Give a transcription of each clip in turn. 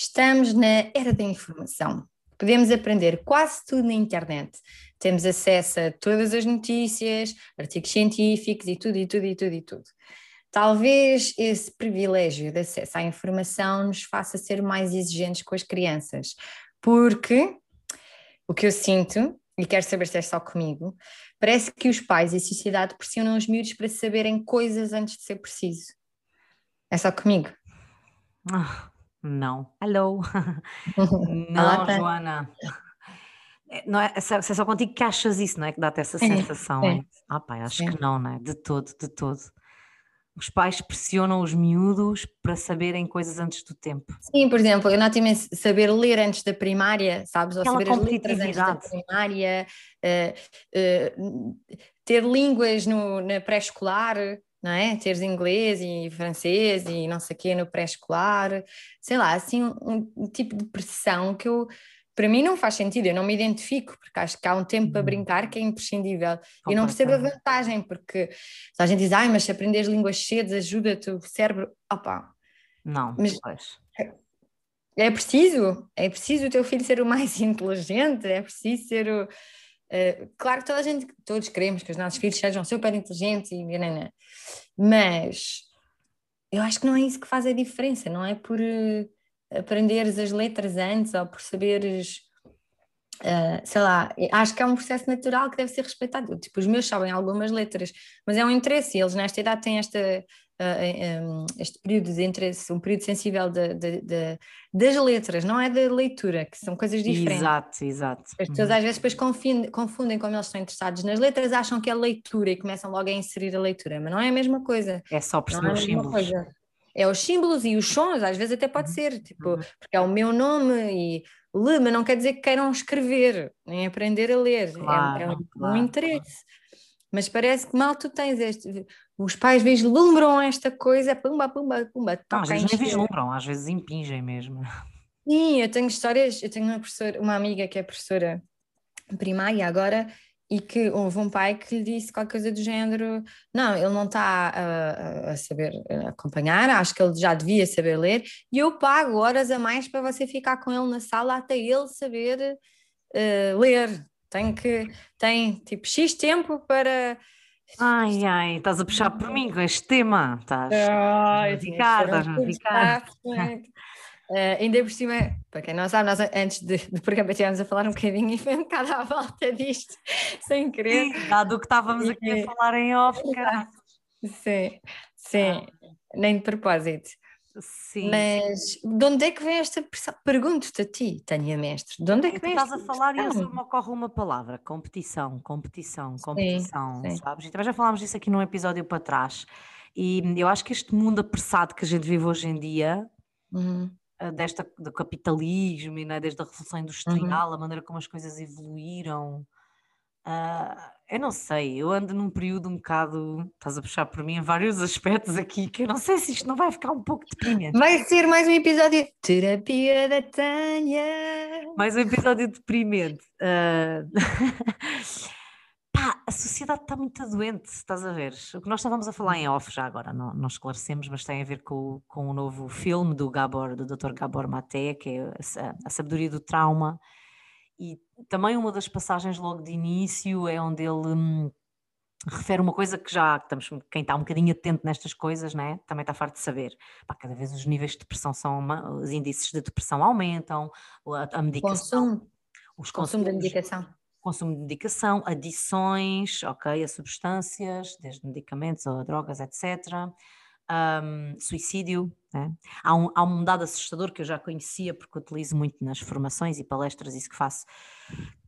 Estamos na era da informação. Podemos aprender quase tudo na internet. Temos acesso a todas as notícias, artigos científicos e tudo, e tudo, e tudo, e tudo. Talvez esse privilégio de acesso à informação nos faça ser mais exigentes com as crianças, porque o que eu sinto, e quero saber se é só comigo, parece que os pais e a sociedade pressionam os miúdos para saberem coisas antes de ser preciso. É só comigo? Ah, não. Hello. não, Olá, Joana. É, não é, é só, é contigo que achas isso, não é? Que dá-te essa sensação. É, é. Ah, pai, acho que não, não é? De todo, de todo os pais pressionam os miúdos para saberem coisas antes do tempo. Sim, por exemplo, eu não tinha saber ler antes da primária, sabes? Ou Aquela saber as letras antes da primária, uh, uh, ter línguas no, na pré-escolar, não é? Teres inglês e francês e não sei o quê no pré-escolar, sei lá, assim, um, um tipo de pressão que eu para mim não faz sentido, eu não me identifico, porque acho que há um tempo para uhum. brincar que é imprescindível. E não percebo a vantagem, porque a gente diz, ai, mas se aprendes línguas cedo ajuda-te o cérebro. Opa. Não, mas é, é preciso, é preciso o teu filho ser o mais inteligente, é preciso ser o. Uh, claro que toda a gente, todos queremos que os nossos filhos sejam super inteligentes e mas eu acho que não é isso que faz a diferença, não é por. Uh, aprenderes as letras antes ou por saberes, uh, sei lá, acho que é um processo natural que deve ser respeitado. Tipo, os meus sabem algumas letras, mas é um interesse, eles nesta idade têm esta. Uh, ah, um, este período de interesse, um período sensível de, de, de, das letras, não é da leitura, que são coisas diferentes. Exato, exato. As pessoas uhum. às vezes depois confundem, confundem como eles estão interessados nas letras, acham que é leitura e começam logo a inserir a leitura, mas não é a mesma coisa. É só perceber é os símbolos. Coisa é os símbolos e os sons, às vezes até pode uhum. ser, tipo, uhum. porque é o meu nome e lê, mas não quer dizer que queiram escrever, nem aprender a ler, claro, é, é um, claro. um, interesse. Mas parece que mal tu tens este. Os pais vislumbram esta coisa, pumba, pumba, pumba. Não, às vezes nem vislumbram, às vezes impingem mesmo. Sim, eu tenho histórias, eu tenho uma professora, uma amiga que é professora primária agora, e que houve um pai que lhe disse qualquer coisa do género: não, ele não está a, a, saber acompanhar, acho que ele já devia saber ler, e eu pago horas a mais para você ficar com ele na sala até ele saber uh, ler. Tem que, tem tipo X tempo para. Ai, ai, estás a puxar por mim com este tema, estás, ai, a ficar, estás a ficar. Uh, ainda por cima, para quem não sabe, nós antes de, do programa estivemos a falar um bocadinho e foi um bocado à volta disto, sem querer. Sim, dado o que estávamos aqui a falar em off, cara. Sim, sim, ah. nem de propósito. Sim. Mas de onde é que vem esta pressão? Pergunto-te a ti, Tânia Mestre, de onde é que vem esta Estás a falar e só me ocorre uma palavra: competição, competição, competição, sim, sim. sabes? E também já falámos disso aqui num episódio para trás. E eu acho que este mundo apressado que a gente vive hoje em dia. Uhum eh, desta, do capitalismo e né, desde a Revolução uhum. Industrial, uhum. a maneira como as coisas evoluíram. Uh, eu não sei, eu ando num período um bocado, estás a puxar por mim em vários aspectos aqui, que eu não sei se isto não vai ficar um pouco deprimente. Vai ser mais um episódio Terapia da Tânia. Mais um episódio deprimente. Uh... pá, a sociedade está muito doente, estás a ver? O que nós estávamos a falar em off já agora, não, não esclarecemos, mas tem a ver com, com o novo filme do Gabor, do Dr. Gabor Maté, que é a, a sabedoria do trauma. E também uma das passagens logo de início é onde ele hum, refere uma coisa que já estamos, quem está um bocadinho atento nestas coisas, né, também está farto de saber. Pá, cada vez os níveis de depressão são, os índices de depressão aumentam, a, a medicação. Consumo. Os consumo da medicação consumo de medicação, adições, ok, a substâncias, desde medicamentos ou drogas, etc. Um, suicídio. Né? Há, um, há um dado assustador que eu já conhecia, porque utilizo muito nas formações e palestras, isso que faço,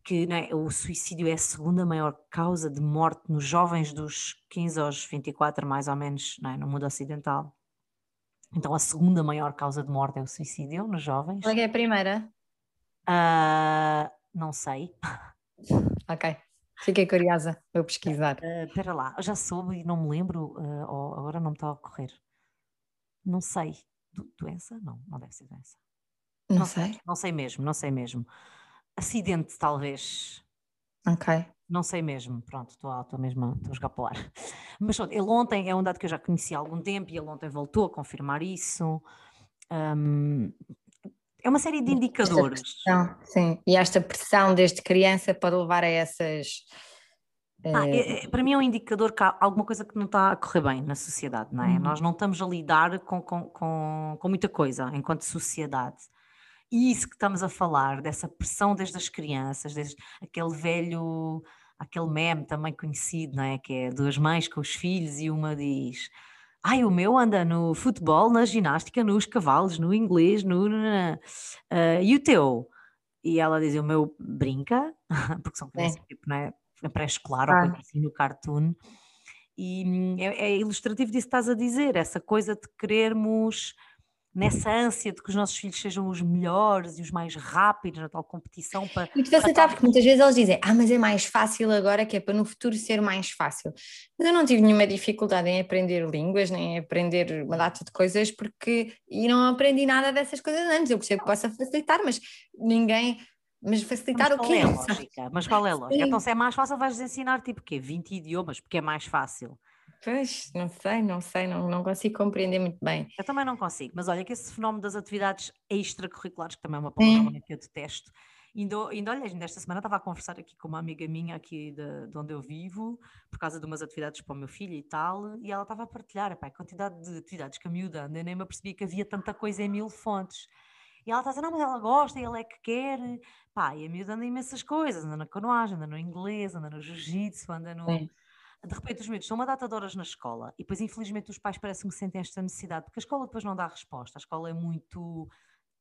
que né, o suicídio é a segunda maior causa de morte nos jovens dos 15 aos 24, mais ou menos, né, no mundo ocidental. Então, a segunda maior causa de morte é o suicídio nos jovens. Qual é, é a primeira? Uh, não sei. Ok. Fiquei curiosa, vou pesquisar. Uh, espera lá, eu já soube e não me lembro, uh, agora não me está a ocorrer. Não sei. Do, doença? Não, não deve ser doença. Não, não sei. Não sei mesmo, não sei mesmo. Acidente, talvez. Ok. Não sei mesmo, pronto, estou mesmo estou a jogar para o ar. Mas pronto, ele ontem, é um dado que eu já conheci há algum tempo e ele ontem voltou a confirmar isso. Um, é uma série de indicadores. Pressão, sim, e esta pressão desde criança pode levar a essas. Ah, é, é, para mim é um indicador que há alguma coisa que não está a correr bem na sociedade, não é? Uhum. Nós não estamos a lidar com, com, com, com muita coisa enquanto sociedade. E isso que estamos a falar, dessa pressão desde as crianças, desde aquele velho, aquele meme também conhecido, não é? Que é duas mães com os filhos e uma diz Ai, o meu anda no futebol, na ginástica, nos cavalos, no inglês, no. Uh, e o teu? E ela diz: o meu brinca, porque são crianças é. tipo, não é? pré-escolar ah. ou assim no cartoon. E hum, é, é ilustrativo disso que estás a dizer, essa coisa de querermos nessa ânsia de que os nossos filhos sejam os melhores e os mais rápidos na tal competição para. E facilitar, porque muitas vezes eles dizem, ah, mas é mais fácil agora, que é para no futuro ser mais fácil. Mas eu não tive nenhuma dificuldade em aprender línguas, nem em aprender uma data de coisas, porque. E não aprendi nada dessas coisas antes. Eu percebo que possa facilitar, mas ninguém. Mas facilitar mas o quê? É lógica? Mas qual é a lógica? Sim. Então, se é mais fácil, vais ensinar tipo quê? 20 idiomas, porque é mais fácil. Pois, não sei, não sei, não, não consigo compreender muito bem. Eu também não consigo, mas olha que esse fenómeno das atividades extracurriculares, que também é uma palavra que eu detesto, ainda, ainda, olha, ainda esta semana estava a conversar aqui com uma amiga minha aqui de, de, onde eu vivo, por causa de umas atividades para o meu filho e tal, e ela estava a partilhar, a quantidade de atividades que a miúda anda, eu nem me apercebi que havia tanta coisa em mil fontes. E ela está a dizer, não, mas ela gosta, e ela é que quer. Pá, e a miúda anda imensas coisas, anda na canoagem, anda no inglês, anda no jiu-jitsu, anda no... Sim de repente os miúdos estão uma data de horas na escola e depois infelizmente os pais parecem que sentem esta necessidade, porque a escola depois não dá resposta, a escola é muito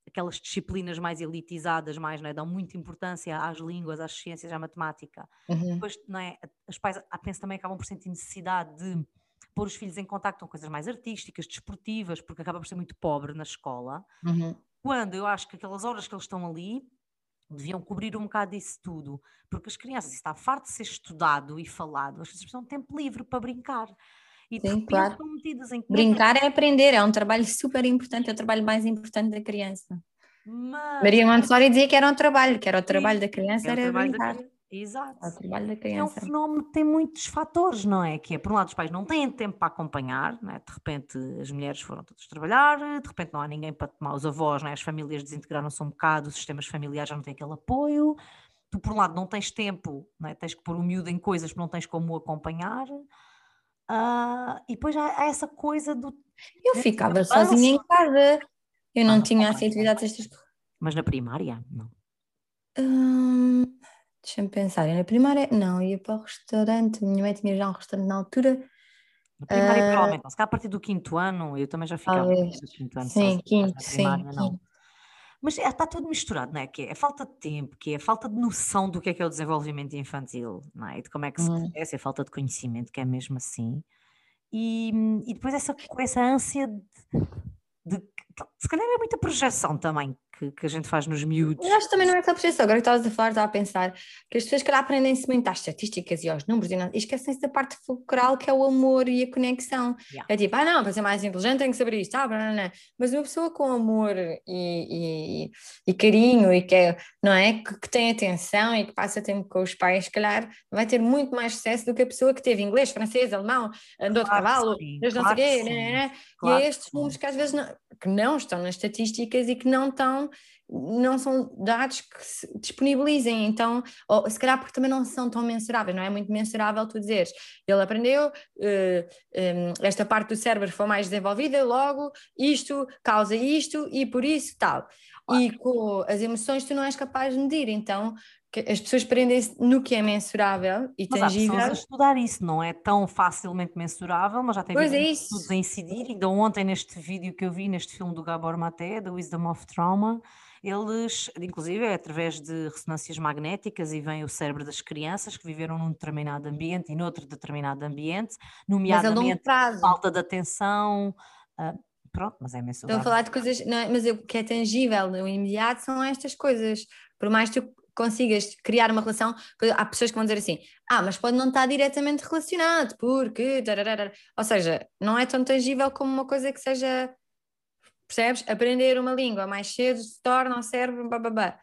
aquelas disciplinas mais elitizadas, mais, não é? dão muita importância às línguas, às ciências, à matemática. Uhum. Depois, não é? os pais, penso, também acabam por sentir necessidade de pôr os filhos em contato com coisas mais artísticas, desportivas, porque acaba por ser muito pobre na escola. Uhum. Quando eu acho que aquelas horas que eles estão ali deviam cobrir um bocado disso tudo, porque as crianças, está farto de ser estudado e falado, as crianças precisam de tempo livre para brincar. E Sim, claro. Brincar é aprender, é um trabalho super importante, é o trabalho mais importante da criança. Mas... Maria Montessori dizia que era um trabalho, que era o trabalho Sim, da criança, era, era brincar. Da... Exato. É o trabalho da criança. É um fenómeno que tem muitos fatores, não é? Que é, por um lado, os pais não têm tempo para acompanhar, é? de repente as mulheres foram todas trabalhar, de repente não há ninguém para tomar os avós, é? as famílias desintegraram-se um bocado, os sistemas familiares já não têm aquele apoio. Tu, por um lado, não tens tempo, não é? tens que pôr o miúdo em coisas que não tens como acompanhar. Uh, e depois há, há, essa coisa do. Eu ficava sozinha em casa, eu não, ah, tinha assim atividades estas. Mas na primária? Não. Hum... Deixa-me pensar, na primária, não, ia para o restaurante, minha mãe tinha já um restaurante na altura. Na primária, uh, provavelmente, se calhar a partir do quinto ano, eu também já ficava no quinto ano. Sim, quinto, sim, não. Mas é, está tudo misturado, não é? Que é, é falta de tempo, que é a falta de noção do que é que é o desenvolvimento infantil, não é? E de como é que se hum. cresce, é falta de conhecimento, que é mesmo assim. E, e depois essa, essa ânsia de, de, se calhar é muita projeção também que, que, a gente faz nos miúdos. Eu acho que também não é só projeção. Agora que estavas a falar, estava a pensar que as pessoas que aprendem-se muito às estatísticas e aos números e, não, e esquecem-se da parte fulcral que é o amor e a conexão. Yeah. É tipo, ah não, para ser mais inteligente tenho que saber isto, ah, não, não, não. mas uma pessoa com amor e, e, e carinho e que é, não é, que, que, tem atenção e que passa tempo com os pais, se calhar vai ter muito mais sucesso do que a pessoa que teve inglês, francês, alemão, andou claro de cavalo, não claro sei o quê, né, né? Claro e é estes números que às vezes não, que não estão nas estatísticas e que não estão não são dados que se disponibilizem, então, ou se calhar porque também não são tão mensuráveis, não é muito mensurável tu dizeres, ele aprendeu, uh, um, esta parte do cérebro foi mais desenvolvida, logo isto causa isto e por isso tal. E com as emoções tu não és capaz de medir, então as pessoas prendem-se no que é mensurável e mas tangível. Mas há a estudar isso, não é tão facilmente mensurável, mas já tem pois é estudos a incidir, ainda ontem neste vídeo que eu vi, neste filme do Gabor Maté, The Wisdom of Trauma, eles, inclusive, é através de ressonâncias magnéticas e vem o cérebro das crianças que viveram num determinado ambiente e noutro determinado ambiente, nomeadamente falta de atenção. Uh, pronto, mas é mensurável. Estou a falar de coisas, não, é, mas o que é tangível no imediato são estas coisas. Por mais que tu consigas criar uma relação, há pessoas que vão dizer assim, ah, mas pode não estar diretamente relacionado, porque. Ou seja, não é tão tangível como uma coisa que seja Percebes? Aprender uma língua mais cedo se torna o cérebro, bababá.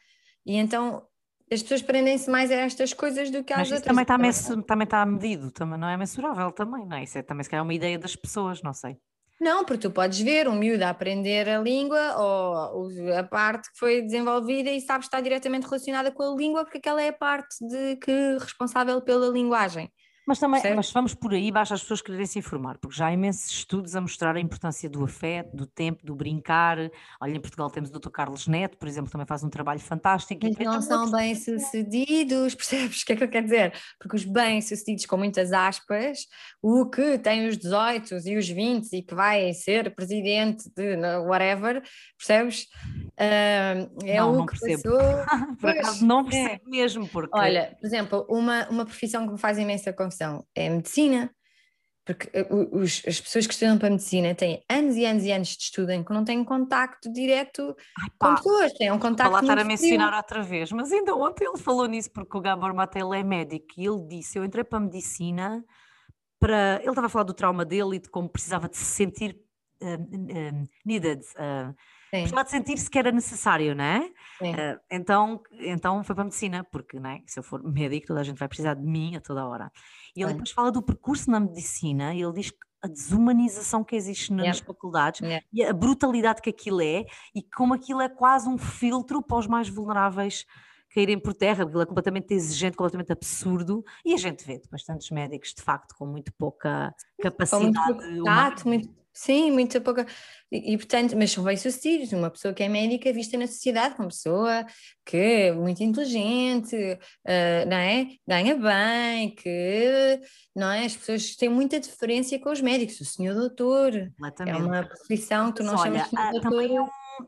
E então as pessoas prendem-se mais a estas coisas do que às outras. Também está, também está medido, também não é mensurável também, não é? Isso é também se calhar uma ideia das pessoas, não sei. Não, porque tu podes ver um miúdo a aprender a língua ou a parte que foi desenvolvida e sabes está diretamente relacionada com a língua, porque aquela é a parte de que responsável pela linguagem. Mas também, mas vamos por aí, basta as pessoas quererem se informar, porque já há imensos estudos a mostrar a importância do afeto, do tempo, do brincar. Olha, em Portugal temos o Dr. Carlos Neto, por exemplo, também faz um trabalho fantástico. Mas não são bem-sucedidos, percebes o que é que eu quero dizer? Porque os bem-sucedidos, com muitas aspas, o que tem os 18 e os 20 e que vai ser presidente de whatever, percebes? Uh, é não, o não que percebo. passou. por acaso não percebo é. mesmo, porque... Olha, por exemplo, uma, uma profissão que me faz imensa confusão é a medicina, porque eh, os, as pessoas que estudam para a medicina têm anos e anos e anos de estudo em que não têm contacto direto Ai, com pessoas, têm um contacto. Lá estar a mencionar outra vez, mas ainda ontem ele falou nisso porque o Gabor Matel é médico e ele disse: Eu entrei para a medicina para. Ele estava a falar do trauma dele e de como precisava de se sentir uh, uh, needed. Uh, de sentir-se que era necessário, não é? Uh, então, então foi para a medicina, porque é? se eu for médico, toda a gente vai precisar de mim a toda hora. E ele depois fala do percurso na medicina e ele diz que a desumanização que existe nas yeah. faculdades yeah. e a brutalidade que aquilo é e como aquilo é quase um filtro para os mais vulneráveis caírem por terra, ele é completamente exigente, completamente absurdo, e a gente vê depois tantos médicos de facto com muito pouca capacidade. Com muito tato, muito Sim, muito pouca. E, e, portanto, mas são bem-sucedidos. Uma pessoa que é médica vista na sociedade como pessoa que é muito inteligente, uh, não é? Ganha bem, que não é? as pessoas têm muita diferença com os médicos. O senhor doutor é uma profissão que não chamas de doutor. Também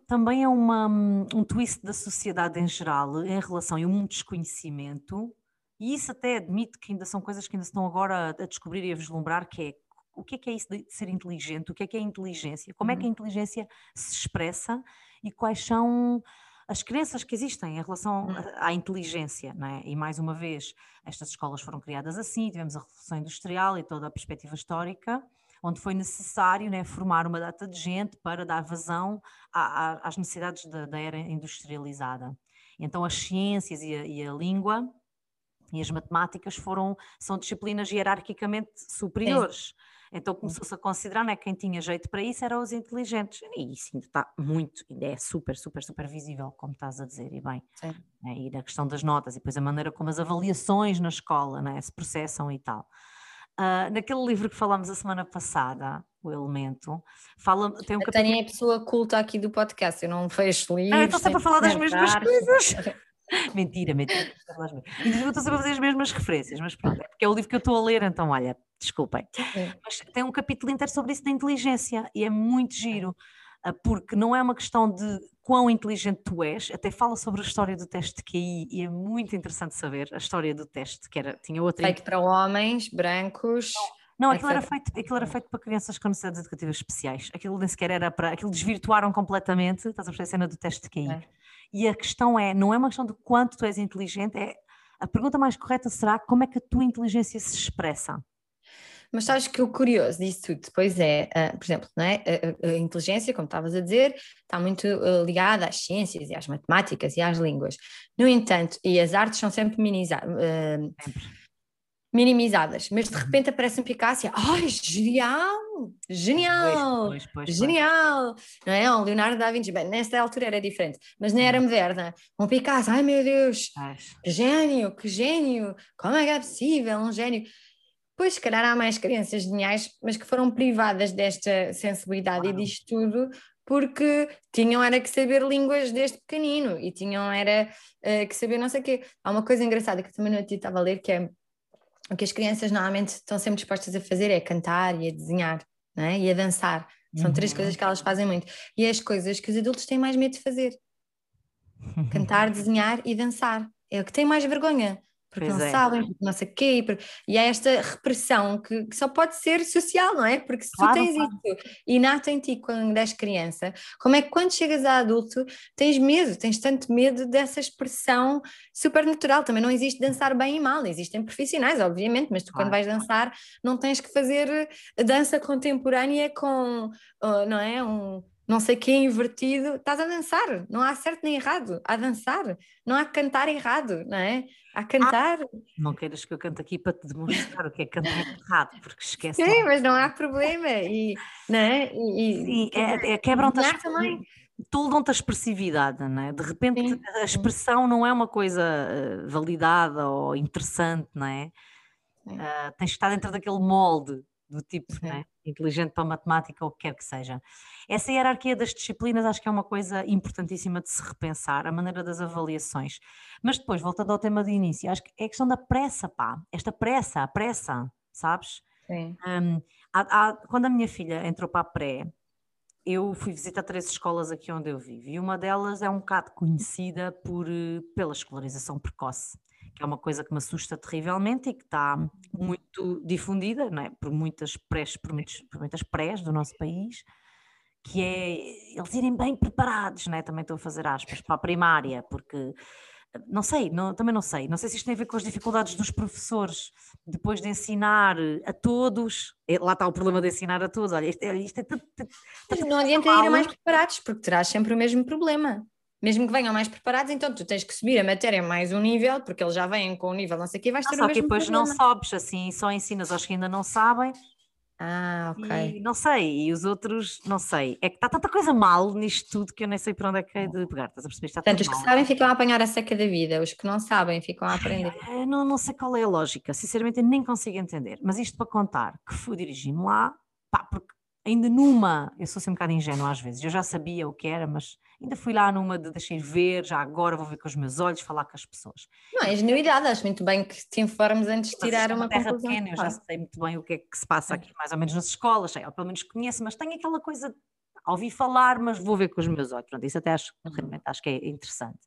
também é uma, um twist da sociedade em geral em relação a um desconhecimento. E isso até admito que ainda são coisas que ainda estão agora a descobrir e a vislumbrar, que é o que é que é isso de ser inteligente, o que é que é inteligência, como é que a uhum. inteligência se expressa e quais são as crenças que existem em relação uhum. à inteligência, não é? E mais uma vez, estas escolas foram criadas assim, tivemos a Revolução Industrial e toda a perspectiva histórica, onde foi necessário né, formar uma data de gente para dar vazão às necessidades da, da, era industrializada. Então as ciências e a, e a língua e as matemáticas foram, são disciplinas hierarquicamente superiores. Então começou-se a considerar, né, quem tinha jeito para isso eram os inteligentes. E isso ainda está muito, ainda é super, super, super visível, como estás a dizer, e bem. Né, e na questão das notas, e depois a maneira como as avaliações na escola né, se processam e tal. Uh, naquele livro que falámos a semana passada, o Elemento, fala, tem um a capítulo... Tânia é a pessoa culta aqui do podcast, eu não fecho livros. Ah, estou sempre a falar das mesmas coisas. mentira, mentira. Eu estou sempre a fazer as mesmas referências, mas pronto, é porque é o livro que eu estou a ler, então olha, desculpem. É. Mas tem um capítulo inteiro sobre isso da inteligência e é muito giro, ah, porque não é uma questão de quão inteligente tu és, até fala sobre a história do teste de QI e é muito interessante saber a história do teste, que era, tinha outra... Feito para homens, brancos... Não, aquilo era, feito, aquilo era feito para crianças com necessidades educativas especiais. Aquilo nem sequer era para. Aquilo desvirtuaram completamente. Estás a perceber a cena do teste de QI. É. E a questão é: não é uma questão de quanto tu és inteligente, é. A pergunta mais correta será como é que a tua inteligência se expressa? Mas sabes que o curioso disso tudo depois é, uh, por exemplo, não é? A, a, a, inteligência, como estavas a dizer, está muito uh, ligada às ciências e às matemáticas e às línguas. No entanto, e as artes são sempre minimizadas. Uh, minimizadas, mas de uhum. repente aparece um Picasso ai, genial, genial, pois, pois, pois, genial, não é? Um Leonardo da Vinci, bem, nesta altura era diferente, mas na era uhum. moderna, um Picasso, ai meu Deus, que gênio, que gênio, como é que é possível, um gênio, Pois, se calhar há mais crianças geniais, mas que foram privadas desta sensibilidade claro. e disto tudo, porque tinham era que saber línguas desde pequenino e tinham era uh, que saber não sei o quê. Há uma coisa engraçada que também não estava a ler, que é o que as crianças normalmente estão sempre dispostas a fazer é cantar e a desenhar é? e a dançar. São uhum. três coisas que elas fazem muito. E é as coisas que os adultos têm mais medo de fazer. Cantar, desenhar e dançar. É o que tem mais vergonha porque pois não é. sabem, porque não sei o quê, e há esta repressão que, que, só pode ser social, não é? Porque se claro, tu tens claro. isso inato em ti quando és criança, como é que quando chegas a adulto tens medo, tens tanto medo dessa expressão supernatural? Também não existe dançar bem e mal, existem profissionais, obviamente, mas tu claro. quando vais dançar não tens que fazer dança contemporânea com, não é? Um, não sei que invertido, estás a dançar, não há certo nem errado, há dançar, não há cantar errado, não é? Há cantar. Ah, não queiras que eu cante aqui para te demonstrar o que é cantar errado, porque esquece. Sim, mas não há problema, e, não é? E, Sim, é, é quebram-te a, também. Toldam-te a expressividade, não é? De repente Sim. a expressão não é uma coisa uh, validada ou interessante, não é? Uh, tens que estar dentro daquele molde do tipo né, inteligente para matemática ou o que quer que seja. Essa hierarquia das disciplinas acho que é uma coisa importantíssima de se repensar, a maneira das avaliações. Mas depois, voltando ao tema de início, acho que é a questão da pressa, pá, esta pressa, a pressa, sabes? Sim. Um, há, há, quando a minha filha entrou para a pré, eu fui visitar três escolas aqui onde eu vivo e uma delas é um bocado conhecida por, pela escolarização precoce que é uma coisa que me assusta terrivelmente e que está muito difundida não é? por, muitas prés, por, muitos, por muitas prés do nosso país, que é eles irem bem preparados, não é? também estou a fazer aspas, para a primária, porque não sei, não, também não sei, não sei se isto tem a ver com as dificuldades dos professores depois de ensinar a todos, é, lá está o problema de ensinar a todos, olha, isto, é, isto é tudo, não adianta irem mais preparados, porque terás sempre o mesmo problema mesmo que venham mais preparados, então tu tens que subir a matéria mais um nível, porque eles já vêm com o nível não sei o que, vais ter só o mesmo que depois problema. não sobes assim, só ensinas aos que ainda não sabem. Ah, ok. E não sei, e os outros, não sei. É que está tanta coisa mal nisto tudo que eu nem sei por onde é que é de pegar. Estás a perceber? Está Portanto, os que mal. sabem ficam a apanhar a seca da vida, os que não sabem ficam a aprender. É, não, não sei qual é a lógica, sinceramente eu nem consigo entender. Mas isto para contar que fui dirigir-me lá, pá, porque ainda numa, eu sou assim um bocado ingênua às vezes, eu já sabia o que era, mas ainda fui lá numa de deixei ver, já agora vou ver com os meus olhos, falar com as pessoas. Não, é genuidade, acho muito bem que te informes antes de tirar é uma, terra conclusão. Pequena, eu já sei muito bem o que é que se passa aqui, mais ou menos nas escolas, sei, ou pelo menos conheço, mas tenho aquela coisa, ouvi falar, mas vou ver com os meus olhos, pronto, isso até acho, uhum. realmente acho que é interessante.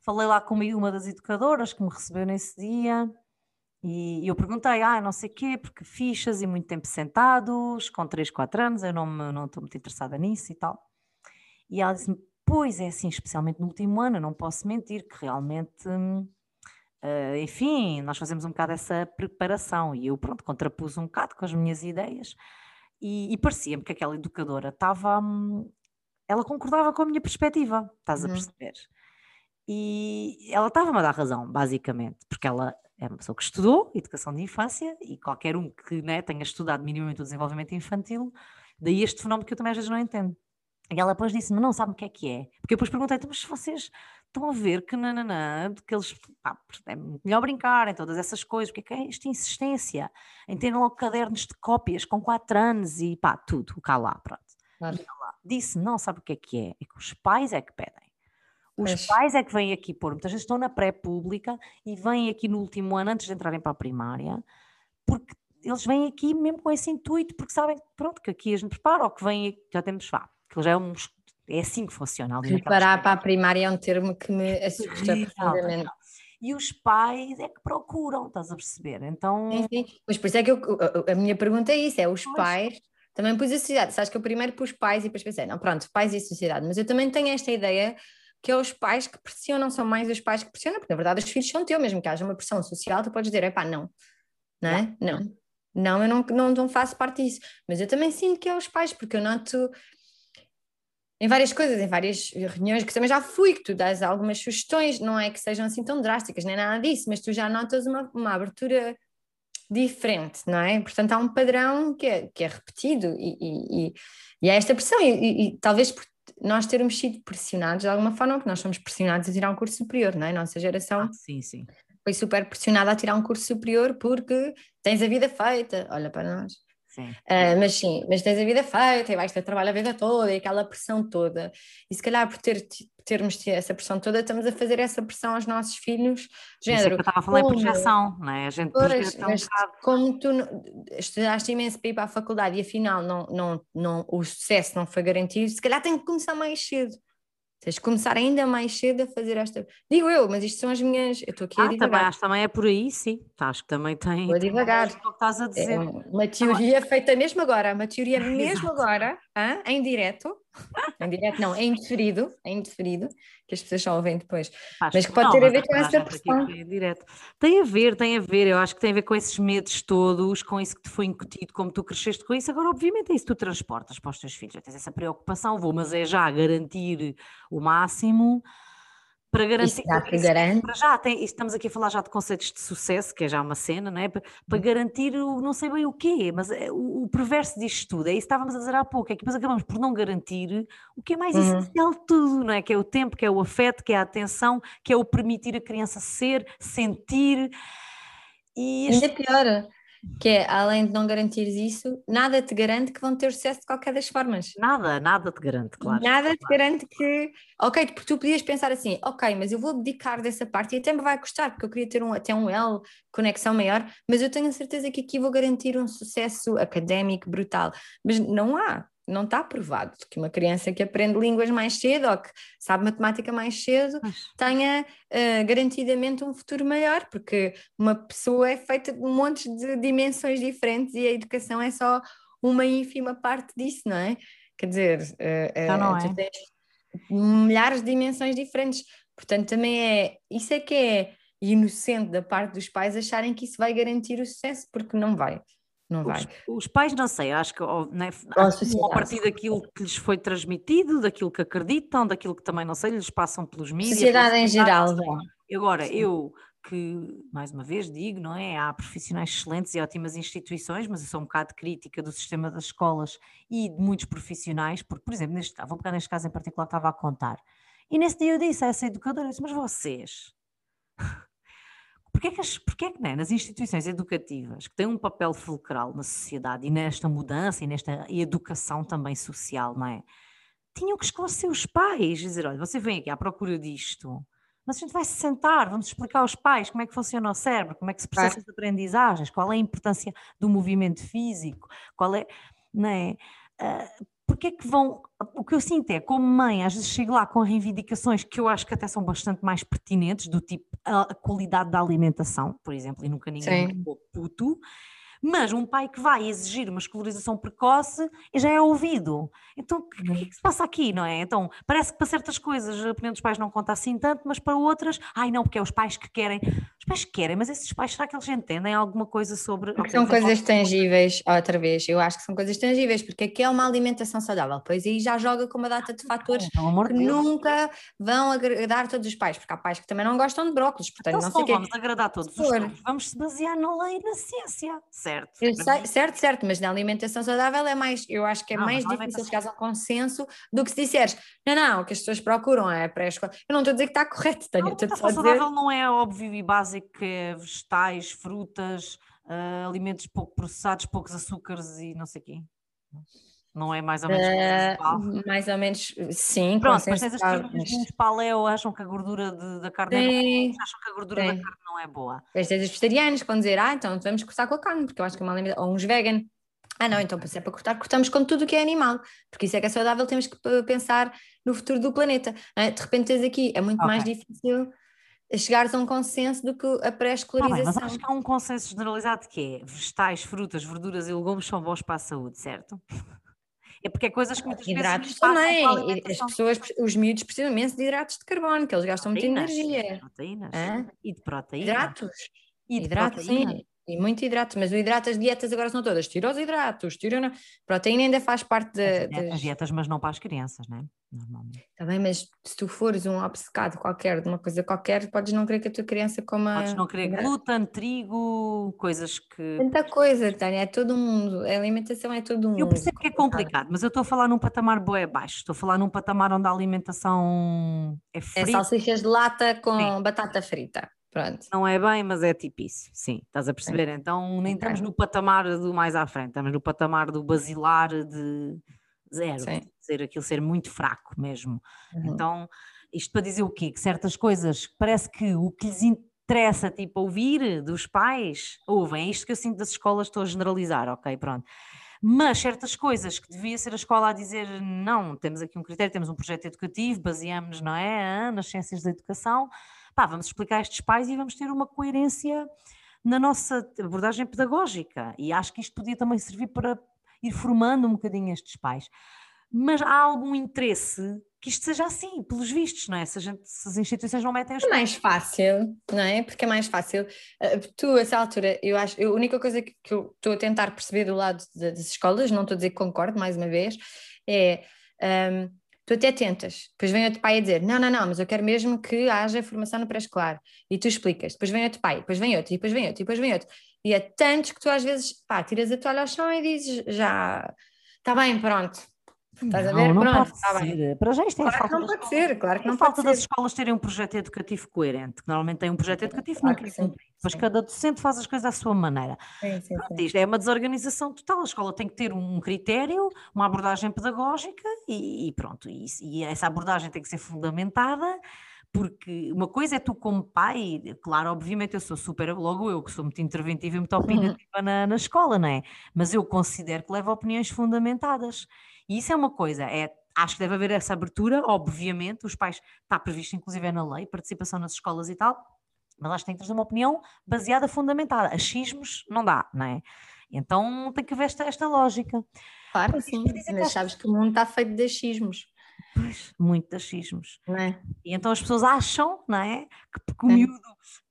Falei lá com uma das educadoras que me recebeu nesse dia, e eu perguntei, ah, não sei o quê, porque fichas e muito tempo sentados, com 3, 4 anos, eu não, me, não estou muito interessada nisso e tal. E ela disse-me, pois é assim, especialmente no último ano, eu não posso mentir, que realmente, uh, enfim, nós fazemos um bocado essa preparação. E eu, pronto, contrapus um bocado com as minhas ideias e, e parecia-me que aquela educadora estava, ela concordava com a minha perspectiva, estás a uhum. perceber? E ela estava-me a dar razão, basicamente, porque ela é uma pessoa que estudou educação de infância e qualquer um que né, tenha estudado minimamente o desenvolvimento infantil, daí este fenómeno que eu também às vezes não entendo. E ela depois disse-me, não sabe o que é que é. Porque eu depois perguntei, então, mas vocês estão a ver que nananã, que eles, pá, é melhor brincar em todas essas coisas, porque é que é esta insistência em terem logo cadernos de cópias com 4 anos e pá, tudo, cá lá, pronto. Claro. Disse, não sabe o que é que é, é que os pais é que pedem. Os Mas... pais é que vêm aqui pôr, muitas vezes estão na pré-pública e vêm aqui no último ano, antes de entrarem para a primária, porque eles vêm aqui mesmo com esse intuito, porque sabem pronto, que aqui a gente prepara, ou que vêm, já temos, vá, que já é um, é assim que funciona. Preparar para a primária é um termo que me assusta profundamente. E os pais é que procuram, estás a perceber? Então. Sim, sim. Mas por isso é que eu, a minha pergunta é isso: é os pois. pais. Também pus a sociedade. Sabes que eu primeiro pus pais e depois pensei, não, pronto, pais e sociedade. Mas eu também tenho esta ideia que é os pais que pressionam, são mais os pais que pressionam, porque na verdade os filhos são teus, mesmo que haja uma pressão social, tu podes dizer, é pá, não, não é? Não. Não, eu não, não, não faço parte disso. Mas eu também sinto que é os pais, porque eu noto em várias coisas, em várias reuniões que também já fui, que tu dás algumas sugestões, não é que sejam assim tão drásticas, nem nada disso, mas tu já notas uma, uma abertura diferente, não é? Portanto, há um padrão que é, que é repetido e, e, e, e há esta pressão, e, e, talvez por nós termos sido pressionados de alguma forma, porque nós somos pressionados a tirar um curso superior, não é? Nossa geração ah, sim, sim. foi super pressionada a tirar um curso superior porque tens a vida feita, olha para nós. Sim. Uh, mas sim, mas tens a vida feita e vais ter trabalho a vida toda e aquela pressão toda. E se calhar por ter, termos essa pressão toda, estamos a fazer essa pressão aos nossos filhos. Género, Isso é que eu estava a falar como, em projeção, não é? A gente pois, mas, como tu estudaste imenso para ir para a faculdade e afinal não, não, não, o sucesso não foi garantido, se calhar tem que começar mais cedo. Tens de começar ainda mais cedo a fazer esta. Digo eu, mas isto são as minhas. Eu estou aqui ah, a divagar. Também, acho que também é por aí, sim. Acho que também tem. Vou devagar. É o que estás a dizer. É uma teoria feita mesmo agora, uma teoria mesmo agora. Hã? em direto, em direto não, em indiferido, em indiferido, que as pessoas só ouvem depois, mas que pode não, ter a ver com há essa pressão. é direto. Tem a ver, tem a ver, eu acho que tem a ver com esses medos todos, com isso que te foi incutido, como tu cresceste com isso, agora obviamente é isso que tu transportas para os teus filhos, já tens essa preocupação, vou, mas é já garantir o máximo para garantir. Já isso- garante. para já, tem, estamos aqui a falar já de conceitos de sucesso, que é já uma cena, não é? Para, para garantir o não sei bem o quê, mas é, o, o perverso disto tudo, é isso que estávamos a dizer há pouco, é que depois acabamos por não garantir o que é mais Uhum. essencial de tudo, não é? Que é o tempo, que é o afeto, que é a atenção, que é o permitir a criança ser, sentir. E este- Ainda pior, que é, além de não garantires isso, nada te garante que vão ter sucesso de qualquer das formas. nada, nada te garante, claro. Nada te claro. garante que. Ok, porque tu podias pensar assim, ok, mas eu vou abdicar dessa parte e até me vai custar, porque eu queria ter um, até um L, conexão maior, mas eu tenho a certeza que aqui vou garantir um sucesso académico brutal. Mas não há, não está provado que uma criança que aprende línguas mais cedo ou que sabe matemática mais cedo tenha eh, garantidamente um futuro maior, porque uma pessoa é feita de um monte de dimensões diferentes e a educação é só uma ínfima parte disso, não é? Quer dizer, Então não tu é. milhares de dimensões diferentes, portanto também é, isso é que é inocente da parte dos pais acharem que isso vai garantir o sucesso, porque não vai, não vai. Os, os pais, não sei, acho que ó, né, Ou a partir daquilo que lhes foi transmitido, daquilo que acreditam, daquilo que também, não sei, lhes passam pelos mídias. Sociedade em geral, não. Agora, Sim. eu que, mais uma vez, digo, não é? Há profissionais excelentes e ótimas instituições, mas eu sou um bocado crítica do sistema das escolas e de muitos profissionais, porque, por exemplo, neste, vou pegar neste caso em particular estava a contar. E nesse dia eu disse a essa educadora, disse, mas vocês, Porquê que, as, porquê que né, nas instituições educativas, que têm um papel fulcral na sociedade e nesta mudança e nesta educação também social, não é? Tinham que esclarecer os pais, dizer, olha, você vem aqui à procura disto, mas a gente vai se sentar, vamos explicar aos pais como é que funciona o cérebro, como é que se processa as aprendizagens, qual é a importância do movimento físico, qual é, não é? Ah, porque é que vão. O que eu sinto é, como mãe, às vezes chego lá com reivindicações que eu acho que até são bastante mais pertinentes, do tipo a, qualidade da alimentação, por exemplo, e nunca ninguém Sim. ficou puto. Mas um pai que vai exigir uma escolarização precoce já é ouvido. Então, o que, que é que se passa aqui, não é? Então, parece que para certas coisas a opinião dos pais não conta assim tanto, mas para outras, ai não, porque é os pais que querem. Os pais que querem, mas esses pais, será que eles entendem alguma coisa sobre. Porque são desenvolve- coisas tangíveis, outra vez, eu acho que são coisas tangíveis, porque aqui é uma alimentação saudável, pois aí já joga com uma data de fatores Pelo amor que de Deus. nunca vão agradar todos os pais, porque há pais que também não gostam de brócolis, portanto Então, não se sei que vamos agradar todos os pais, vamos se basear na lei e na ciência, certo? Sei- certo, certo, mas na alimentação saudável é mais, eu acho que é Não, mais difícil alimentação- chegar a um consenso do que se disseres, não, não, o que as pessoas procuram é pré-escola. Eu não estou a dizer que está correto, tenho, alimentação a dizer. saudável não é óbvio e básico que é vegetais, frutas, ah, alimentos pouco processados, poucos açúcares e não sei o quê. Não é mais ou menos consensual? mais ou menos, sim, Pronto, mas tens as pessoas mas- paleo acham que a gordura de- da carne é boa, Sim, acham que a gordura da sim. carne não é boa. Depois tens os vegetarianos que vão dizer, ah, então vamos cortar com a carne, porque eu acho que é uma alimentação. Ou uns vegan. Ah, não, então se é para cortar, cortamos com tudo o que é animal, porque isso é que é saudável, temos que pensar no futuro do planeta. é? De repente tens aqui, é muito mais Ok. difícil chegares a um consenso do que a Tá mas pré-escolarização. acho que há um consenso generalizado que é vegetais, frutas, verduras e legumes são bons para a saúde, certo? É porque é coisas que muitas Hidratos vezes também. e As pessoas, os miúdos precisam imenso de hidratos de carbono, que eles gastam muita Proteínas, energia. proteínas Hã? e de proteína. Hidratos. E de Hidratos, proteína. sim. E muito hidrato, mas o hidrato, as dietas agora são todas. Tira os hidratos, tira. na- Proteína ainda faz parte da. As die- das- As dietas, mas não para as crianças, não é? Normalmente. Tá bem, mas se tu fores um obcecado qualquer de uma coisa qualquer, podes não querer que a tua criança coma. Podes não querer glúten, trigo, coisas que. Tanta coisa, Tânia, é todo mundo. A alimentação é todo mundo. Eu percebo que é complicado, mas eu estou a falar num patamar bué baixo. Estou a falar num patamar onde a alimentação é É frita. salsichas de lata com Sim. batata frita. Pronto. Não é bem, mas é tipo isso. Sim, estás a perceber? Então nem Ok. estamos no patamar do mais à frente, estamos no patamar do basilar de zero, Sim. ser aquilo ser muito fraco mesmo. Uhum. Então, isto para dizer o quê? Que certas coisas, parece que o que lhes interessa, tipo, ouvir dos pais, ouvem. É isto que eu sinto das escolas, estou a generalizar, ok, pronto. Mas certas coisas que devia ser a escola a dizer, não, temos aqui um critério, temos um projeto educativo, baseamos, não é, nas ciências da educação, pá, vamos explicar a estes pais e vamos ter uma coerência na nossa abordagem pedagógica. E acho que isto podia também servir para ir formando um bocadinho estes pais. mas há algum interesse que isto seja assim, pelos vistos, não é? Se, gente, se as instituições não metem os É mais fácil, não é? Porque é mais fácil. Uh, tu, a essa altura, eu acho, eu, a única coisa que, que eu estou a tentar perceber do lado de, das escolas, não estou a dizer que concordo, mais uma vez, é. Um, tu até tentas, depois vem outro pai a dizer: Não, não, não, mas eu quero mesmo que haja formação no pré-escolar. E tu explicas, depois vem outro pai, depois vem outro, e depois vem outro, e depois vem outro. E é tantos que tu às vezes, pá, tiras a toalha ao chão e dizes: Já, está bem, pronto, Estás não, a ver? Não Pronto, está bem. Para já isto é Claro que falta não das pode ser, claro que É não falta das ser. escolas terem um projeto educativo coerente, que normalmente tem um projeto educativo Claro nunca sim, sim. cada docente faz as coisas à sua maneira. Sim, sim, Pronto, isto é uma desorganização total. A escola tem que ter um critério, uma abordagem pedagógica e, e pronto. E, e essa abordagem tem que ser fundamentada, porque uma coisa é tu, como pai, claro, obviamente eu sou super, logo eu que sou muito interventiva e muito opinativa na, na escola, não é? Mas eu considero que levo opiniões fundamentadas. E isso é uma coisa, é. Acho que deve haver essa abertura, obviamente, os pais, está previsto inclusive é na lei, participação nas escolas e tal, mas acho que tem que trazer uma opinião baseada, fundamentada. Achismos não dá, não é? Então tem que haver esta, esta lógica. Claro que sim, mas sabes que o mundo está feito de achismos, Pois, muito de achismos. é? E então as pessoas acham, não é? Que, que o miúdo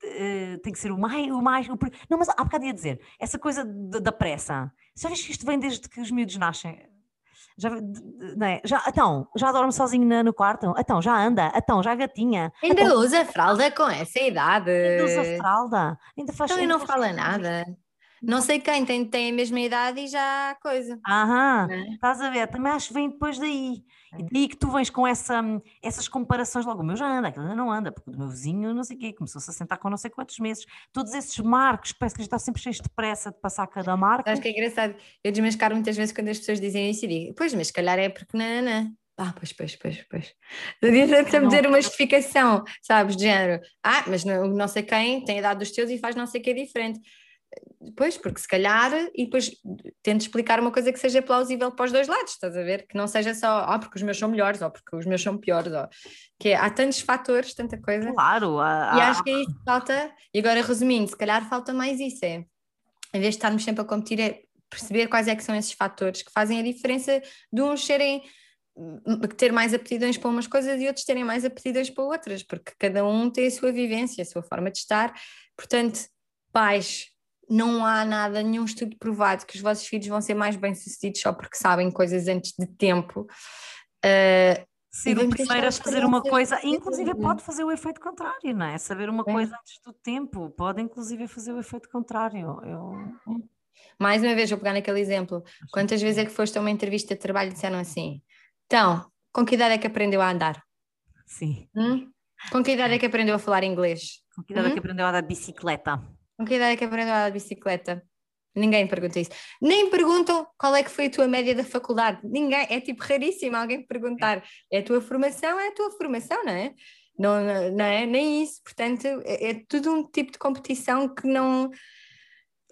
eh, tem que ser o mais. O mais o não, mas há bocado ia dizer, essa coisa da, da pressa. Já viste que isto vem desde que os miúdos nascem? Já, de- de- não é? já, então, já dorme sozinho na- no quarto? Então, já anda? Então, já gatinha? Ainda usa fralda com essa idade. Ainda usa fralda? Ainda faz Então e não fala nada. Não sei quem tem, tem a mesma idade e já coisa. Aham, é? estás a ver? Também acho que vem depois daí. E daí que tu vens com essa, essas comparações logo. O meu já anda, aquele ainda não anda, porque o meu vizinho não sei o quê, começou-se a sentar com não sei quantos meses. Todos esses marcos, parece que a gente está sempre cheio de pressa de passar cada marco. Acho que é engraçado. Eu desmascaro muitas vezes quando as pessoas dizem isso e digo, pois, mas se calhar é porque não, não. Ah, pois, pois, pois, pois. Adianta-me Não. dizer uma justificação, sabes, de género. Ah, mas não, não sei quem tem a idade dos teus e faz não sei o que é diferente. Pois, porque se calhar, e depois tento explicar uma coisa que seja plausível para os dois lados, estás a ver? Que não seja só, ah, porque os meus são melhores, ou porque os meus são piores, ou... que é, há tantos fatores, tanta coisa. Claro, há- E há- acho que é isso que falta, e agora resumindo, se calhar falta mais isso, é, em vez de estarmos sempre a competir, é perceber quais é que são esses fatores que fazem a diferença de uns serem, ter mais aptidões para umas coisas e outros terem mais aptidões para outras, porque cada um tem a sua vivência, a sua forma de estar, portanto, pais, não há nada, nenhum estudo provado que os vossos filhos vão ser mais bem-sucedidos só porque sabem coisas antes de tempo. Uh, ser o primeiro a fazer uma coisa, inclusive viverem. pode fazer o efeito contrário, não é? Saber uma É. coisa antes do tempo, pode inclusive fazer o efeito contrário. Eu, Mais uma vez, vou pegar naquele exemplo. Quantas vezes é que foste a uma entrevista de trabalho e disseram assim: então, com que idade é que aprendeu a andar? sim. Hum? Com que idade é que aprendeu a falar inglês? Com que idade é Hum? que aprendeu a andar de bicicleta? Com que idade é que aprendeu a andar de bicicleta? Ninguém pergunta isso. Nem perguntam qual é que foi a tua média da faculdade. Ninguém. É tipo raríssimo alguém perguntar. É a tua formação, é a tua formação, não é? Não, não, é nem isso. Portanto, é, é tudo um tipo de competição que não.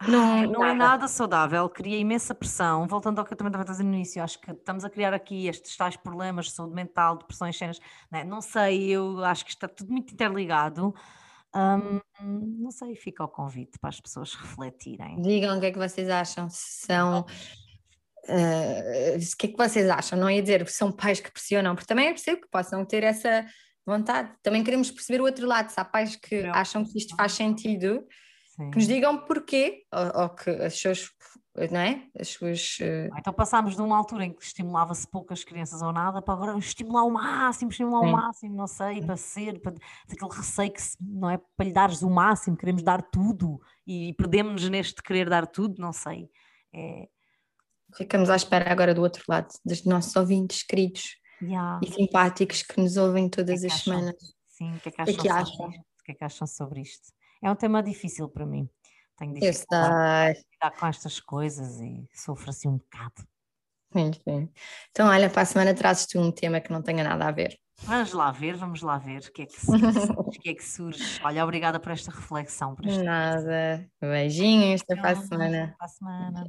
Não, Ai, não é nada. nada saudável, cria imensa pressão. Voltando ao que eu também estava a dizer no início, acho que estamos a criar aqui estes tais problemas de saúde mental, depressões, cenas. Não, é? Não sei, eu acho que está tudo muito interligado. Hum, não sei, fica o convite para as pessoas refletirem. Digam o que é que vocês acham, se são. eh, o que é que vocês acham? Não ia dizer se são pais que pressionam, porque também é percebo que possam ter essa vontade. Também queremos perceber o outro lado, se há pais que Não. acham que isto faz sentido, Sim. que nos digam porquê, ou, ou que as suas, não é? As suas. Ah, Então passámos de uma altura em que estimulava-se poucas crianças ou nada para agora estimular o máximo, estimular o Sim. máximo, não sei, para ser, para aquele receio que se- não é para lhe dares o máximo, queremos dar tudo e perdemos-nos neste querer dar tudo, não sei. É, Ficamos à espera agora do outro lado, dos nossos ouvintes queridos yeah. e simpáticos que nos ouvem O que é todas que as acham? semanas. Sim, o que é que O é acham? O que é que acham sobre isto? É um tema difícil para mim. Tenho dificuldade em lidar com estas coisas e sofro assim um bocado. Enfim. Então, olha, para a semana trazes tu um tema que não tenha nada a ver. Vamos lá ver, vamos lá ver o que é que surge. que é que surge. Olha, obrigada por esta reflexão. Por este Nada. Beijinhos, até para a semana. Até para a semana.